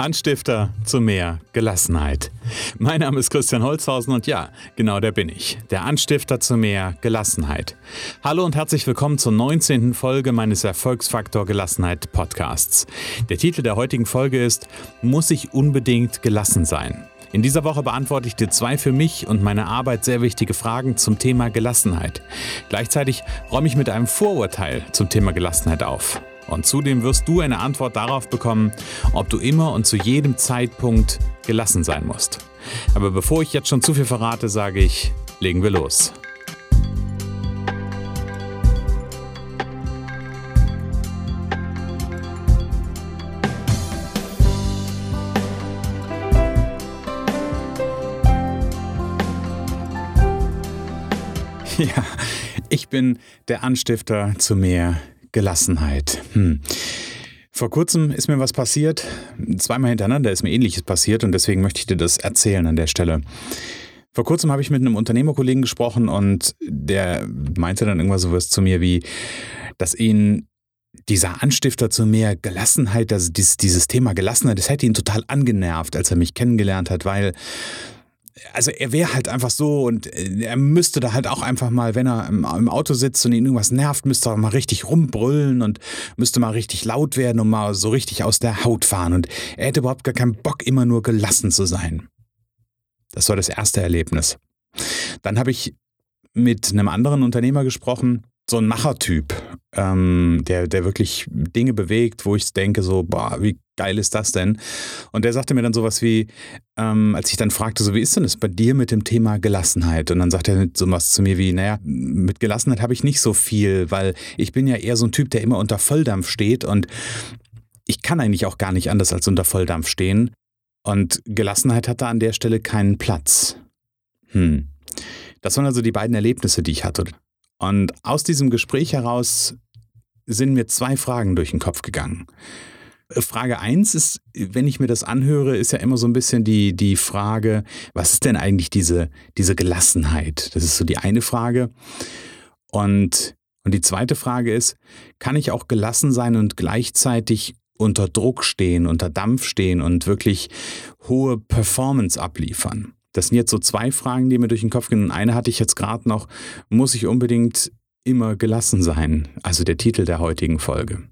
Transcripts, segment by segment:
Anstifter zu mehr Gelassenheit. Mein Name ist Christian Holzhausen und ja, genau der bin ich. Der Anstifter zu mehr Gelassenheit. Hallo und herzlich willkommen zur 19. Folge meines Erfolgsfaktor Gelassenheit Podcasts. Der Titel der heutigen Folge ist Muss ich unbedingt gelassen sein? In dieser Woche beantworte ich dir zwei für mich und meine Arbeit sehr wichtige Fragen zum Thema Gelassenheit. Gleichzeitig räume ich mit einem Vorurteil zum Thema Gelassenheit auf. Und zudem wirst du eine Antwort darauf bekommen, ob du immer und zu jedem Zeitpunkt gelassen sein musst. Aber bevor ich jetzt schon zu viel verrate, sage ich, legen wir los. Ja, ich bin der Anstifter zu mehr Gelassenheit. Hm. Vor kurzem ist mir was passiert. Zweimal hintereinander ist mir ähnliches passiert und deswegen möchte ich dir das erzählen an der Stelle. Vor kurzem habe ich mit einem Unternehmerkollegen gesprochen und der meinte dann irgendwas sowas zu mir wie, dass ihn dieser Anstifter zu mehr Gelassenheit, also dieses, dieses Thema Gelassenheit, das hätte ihn total angenervt, als er mich kennengelernt hat, weil also er wäre halt einfach so und äh, er müsste da halt auch einfach mal, wenn er im, Auto sitzt und ihn irgendwas nervt, müsste er mal richtig rumbrüllen und müsste mal richtig laut werden und mal so richtig aus der Haut fahren. Und er hätte überhaupt gar keinen Bock, immer nur gelassen zu sein. Das war das erste Erlebnis. Dann habe ich mit einem anderen Unternehmer gesprochen, so ein Machertyp, ähm, der, der wirklich Dinge bewegt, wo ich denke, so, boah, wie geil ist das denn? Und der sagte mir dann sowas wie, ähm, als ich dann fragte, so, wie ist denn das bei dir mit dem Thema Gelassenheit? Und dann sagt er sowas zu mir wie, naja, mit Gelassenheit habe ich nicht so viel, weil ich bin ja eher so ein Typ, der immer unter Volldampf steht und ich kann eigentlich auch gar nicht anders als unter Volldampf stehen. Und Gelassenheit hat da an der Stelle keinen Platz. Hm. Das waren also die beiden Erlebnisse, die ich hatte. Und aus diesem Gespräch heraus sind mir zwei Fragen durch den Kopf gegangen. Frage eins ist, wenn ich mir das anhöre, ist ja immer so ein bisschen die, die Frage, was ist denn eigentlich diese, diese Gelassenheit? Das ist so die eine Frage. Und, und die zweite Frage ist, kann ich auch gelassen sein und gleichzeitig unter Druck stehen, unter Dampf stehen und wirklich hohe Performance abliefern? Das sind jetzt so zwei Fragen, die mir durch den Kopf gehen. Und eine hatte ich jetzt gerade noch, muss ich unbedingt immer gelassen sein? Also der Titel der heutigen Folge.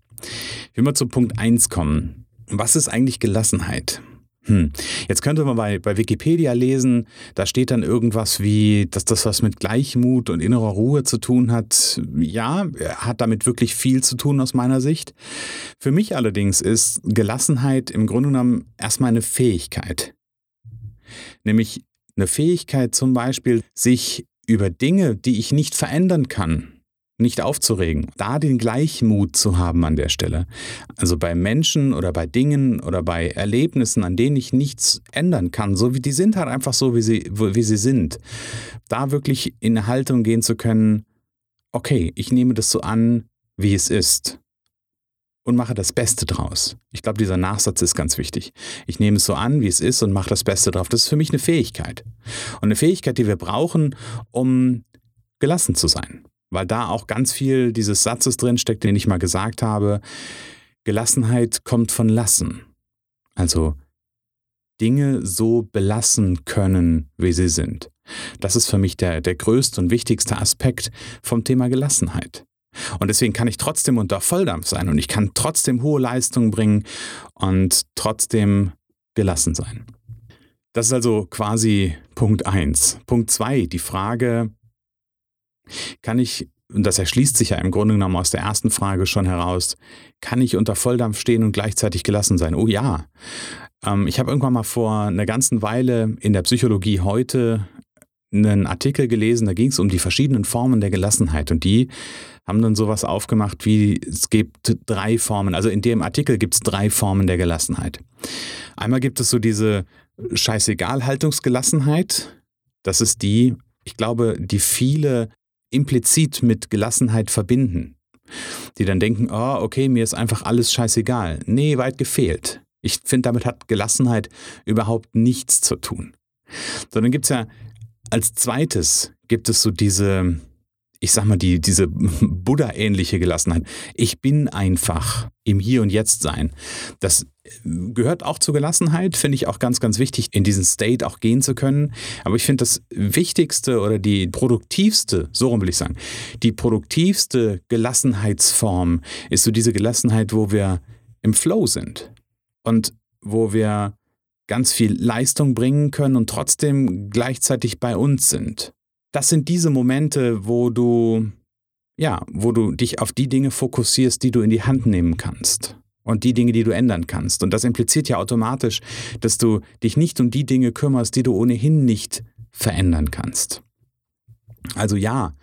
Will mal zu Punkt 1 kommen. Was ist eigentlich Gelassenheit? Hm. Jetzt könnte man bei, bei Wikipedia lesen, da steht dann irgendwas wie, dass das was mit Gleichmut und innerer Ruhe zu tun hat. Ja, hat damit wirklich viel zu tun aus meiner Sicht. Für mich allerdings ist Gelassenheit im Grunde genommen erstmal eine Fähigkeit. Nämlich eine Fähigkeit zum Beispiel, sich über Dinge, die ich nicht verändern kann, nicht aufzuregen, da den Gleichmut zu haben an der Stelle. Also bei Menschen oder bei Dingen oder bei Erlebnissen, an denen ich nichts ändern kann, so wie die sind halt einfach so, wie sie, wie sie sind. Da wirklich in eine Haltung gehen zu können, okay, ich nehme das so an, wie es ist und mache das Beste draus. Ich glaube, dieser Nachsatz ist ganz wichtig. Ich nehme es so an, wie es ist und mache das Beste drauf. Das ist für mich eine Fähigkeit. Und eine Fähigkeit, die wir brauchen, um gelassen zu sein. Weil da auch ganz viel dieses Satzes drinsteckt, den ich mal gesagt habe. Gelassenheit kommt von Lassen. Also Dinge so belassen können, wie sie sind. Das ist für mich der, der größte und wichtigste Aspekt vom Thema Gelassenheit. Und deswegen kann ich trotzdem unter Volldampf sein und ich kann trotzdem hohe Leistungen bringen und trotzdem gelassen sein. Das ist also quasi Punkt 1. Punkt 2, die Frage, kann ich, und das erschließt sich ja im Grunde genommen aus der ersten Frage schon heraus, kann ich unter Volldampf stehen und gleichzeitig gelassen sein? Oh ja. Ähm, ich habe irgendwann mal vor einer ganzen Weile in der Psychologie heute einen Artikel gelesen, da ging es um die verschiedenen Formen der Gelassenheit und die haben dann sowas aufgemacht wie, es gibt drei Formen, also in dem Artikel gibt es drei Formen der Gelassenheit. Einmal gibt es so diese Scheißegal-Haltungsgelassenheit, das ist die, ich glaube, die viele implizit mit Gelassenheit verbinden. Die dann denken, oh, okay, mir ist einfach alles scheißegal. Nee, weit gefehlt. Ich finde, damit hat Gelassenheit überhaupt nichts zu tun. Sondern gibt es ja als zweites gibt es so diese ich sag mal, die, diese Buddha-ähnliche Gelassenheit. Ich bin einfach im Hier und Jetzt sein. Das gehört auch zur Gelassenheit, finde ich auch ganz, ganz wichtig, in diesen State auch gehen zu können. Aber ich finde das Wichtigste oder die produktivste, so rum will ich sagen, die produktivste Gelassenheitsform ist so diese Gelassenheit, wo wir im Flow sind und wo wir ganz viel Leistung bringen können und trotzdem gleichzeitig bei uns sind das sind diese Momente, wo du, ja, wo du dich auf die Dinge fokussierst, die du in die Hand nehmen kannst. Und die Dinge, die du ändern kannst. Und das impliziert ja automatisch, dass du dich nicht um die Dinge kümmerst, die du ohnehin nicht verändern kannst. Also ja,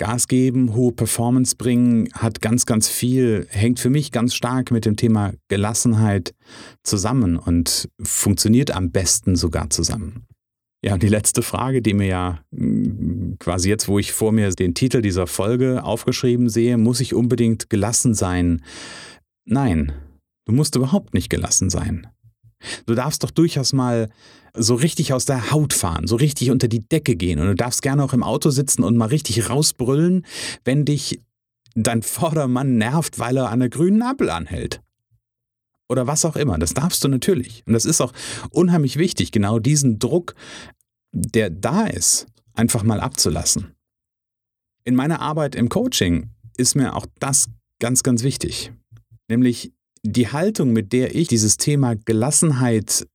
Gas geben, hohe Performance bringen, hat ganz, ganz viel, hängt für mich ganz stark mit dem Thema Gelassenheit zusammen und funktioniert am besten sogar zusammen. Ja, die letzte Frage, die mir ja mm, quasi jetzt, wo ich vor mir den Titel dieser Folge aufgeschrieben sehe, muss ich unbedingt gelassen sein? Nein, du musst überhaupt nicht gelassen sein. Du darfst doch durchaus mal so richtig aus der Haut fahren, so richtig unter die Decke gehen und du darfst gerne auch im Auto sitzen und mal richtig rausbrüllen, wenn dich dein Vordermann nervt, weil er an der grünen Ampel anhält oder was auch immer. Das darfst du natürlich. Und das ist auch unheimlich wichtig, genau diesen Druck, der da ist, einfach mal abzulassen. In meiner Arbeit im Coaching ist mir auch das ganz, ganz wichtig. Nämlich die Haltung, mit der ich dieses Thema Gelassenheit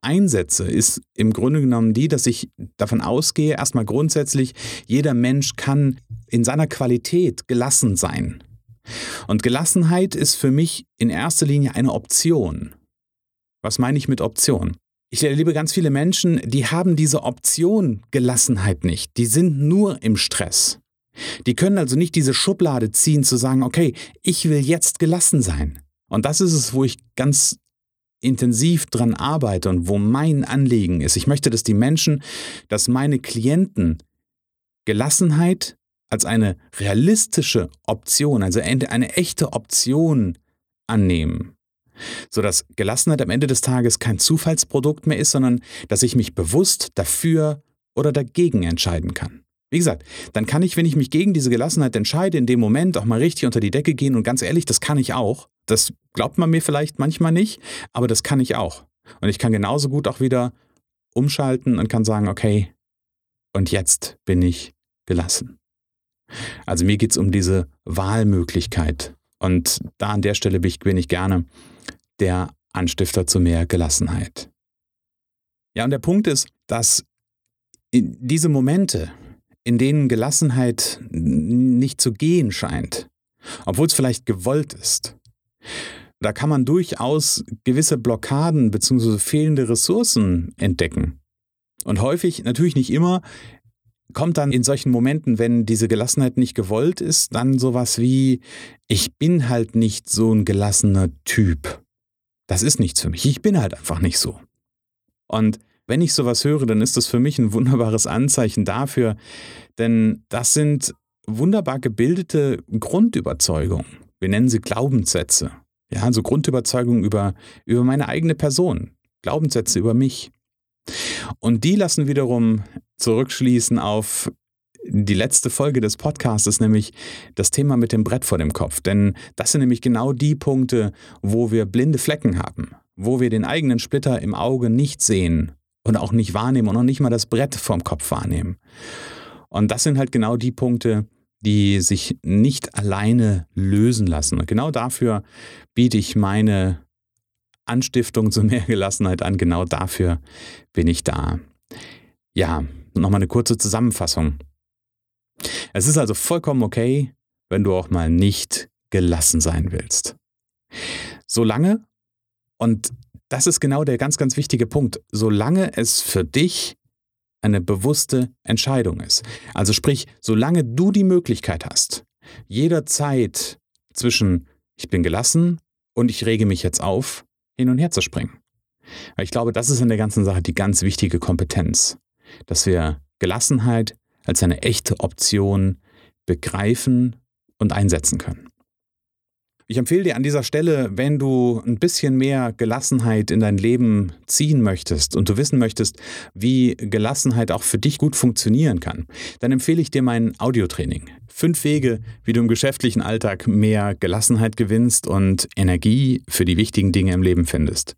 einsetze, ist im Grunde genommen die, dass ich davon ausgehe, erstmal grundsätzlich, jeder Mensch kann in seiner Qualität gelassen sein. Und Gelassenheit ist für mich in erster Linie eine Option. Was meine ich mit Option? Ich erlebe ganz viele Menschen, die haben diese Option Gelassenheit nicht. Die sind nur im Stress. Die können also nicht diese Schublade ziehen zu sagen, okay, ich will jetzt gelassen sein. Und das ist es, wo ich ganz intensiv dran arbeite und wo mein Anliegen ist. Ich möchte, dass die Menschen, dass meine Klienten Gelassenheit als eine realistische Option, also eine echte Option annehmen. Sodass Gelassenheit am Ende des Tages kein Zufallsprodukt mehr ist, sondern dass ich mich bewusst dafür oder dagegen entscheiden kann. Wie gesagt, dann kann ich, wenn ich mich gegen diese Gelassenheit entscheide, in dem Moment auch mal richtig unter die Decke gehen und ganz ehrlich, das kann ich auch. Das glaubt man mir vielleicht manchmal nicht, aber das kann ich auch. Und ich kann genauso gut auch wieder umschalten und kann sagen, okay, und jetzt bin ich gelassen. Also mir geht es um diese Wahlmöglichkeit. Und da an der Stelle bin ich gerne der Anstifter zu mehr Gelassenheit. Ja, und der Punkt ist, dass diese Momente, in denen Gelassenheit nicht zu gehen scheint, obwohl es vielleicht gewollt ist, da kann man durchaus gewisse Blockaden bzw. fehlende Ressourcen entdecken. Und häufig, natürlich nicht immer, kommt dann in solchen Momenten, wenn diese Gelassenheit nicht gewollt ist, dann sowas wie, ich bin halt nicht so ein gelassener Typ. Das ist nichts für mich. Ich bin halt einfach nicht so. Und wenn ich sowas höre, dann ist das für mich ein wunderbares Anzeichen dafür, denn das sind wunderbar gebildete Grundüberzeugungen. Wir nennen sie Glaubenssätze. Ja, also Grundüberzeugungen über, über meine eigene Person. Glaubenssätze über mich. Und die lassen wiederum zurückschließen auf die letzte Folge des Podcasts, nämlich das Thema mit dem Brett vor dem Kopf. Denn das sind nämlich genau die Punkte, wo wir blinde Flecken haben, wo wir den eigenen Splitter im Auge nicht sehen und auch nicht wahrnehmen und auch nicht mal das Brett vorm Kopf wahrnehmen. Und das sind halt genau die Punkte, die sich nicht alleine lösen lassen. Und genau dafür biete ich meine Anstiftung zu mehr Gelassenheit an. Genau dafür bin ich da. Ja, nochmal eine kurze Zusammenfassung. Es ist also vollkommen okay, wenn du auch mal nicht gelassen sein willst. Solange, und das ist genau der ganz, ganz wichtige Punkt, solange es für dich eine bewusste Entscheidung ist. Also sprich, solange du die Möglichkeit hast, jederzeit zwischen ich bin gelassen und ich rege mich jetzt auf, hin und her zu springen. Weil ich glaube, das ist in der ganzen Sache die ganz wichtige Kompetenz, dass wir Gelassenheit als eine echte Option begreifen und einsetzen können. Ich empfehle dir an dieser Stelle, wenn du ein bisschen mehr Gelassenheit in dein Leben ziehen möchtest und du wissen möchtest, wie Gelassenheit auch für dich gut funktionieren kann, dann empfehle ich dir mein Audiotraining. Fünf Wege, wie du im geschäftlichen Alltag mehr Gelassenheit gewinnst und Energie für die wichtigen Dinge im Leben findest.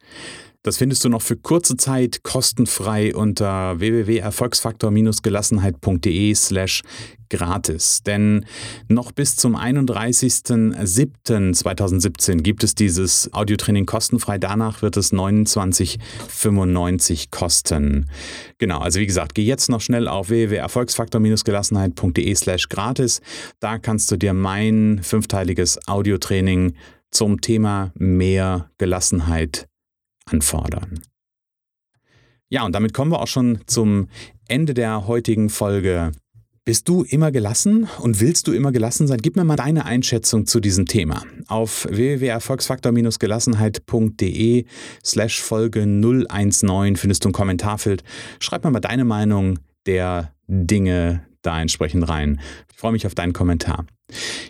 Das findest du noch für kurze Zeit kostenfrei unter www.erfolgsfaktor-gelassenheit.de slash gratis. Denn noch bis zum 31.07.2017 gibt es dieses Audiotraining kostenfrei. Danach wird es 29,95 kosten. Genau, also wie gesagt, geh jetzt noch schnell auf www.erfolgsfaktor-gelassenheit.de slash gratis. Da kannst du dir mein fünfteiliges Audiotraining zum Thema mehr Gelassenheit anfordern. Ja, und damit kommen wir auch schon zum Ende der heutigen Folge. Bist du immer gelassen und willst du immer gelassen sein? Gib mir mal deine Einschätzung zu diesem Thema. Auf www.erfolgsfaktor-gelassenheit.de slash Folge 019 findest du ein Kommentarfeld. Schreib mir mal deine Meinung der Dinge da entsprechend rein. Ich freue mich auf deinen Kommentar.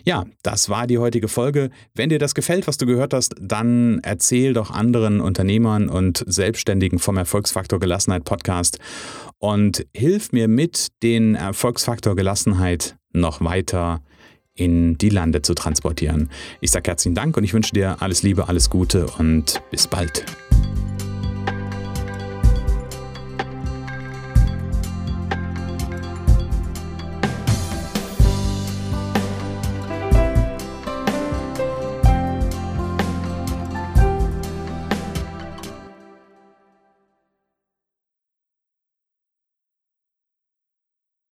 Ja, das war die heutige Folge. Wenn dir das gefällt, was du gehört hast, dann erzähl doch anderen Unternehmern und Selbstständigen vom Erfolgsfaktor Gelassenheit Podcast und hilf mir mit, den Erfolgsfaktor Gelassenheit noch weiter in die Lande zu transportieren. Ich sage herzlichen Dank und ich wünsche dir alles Liebe, alles Gute und bis bald.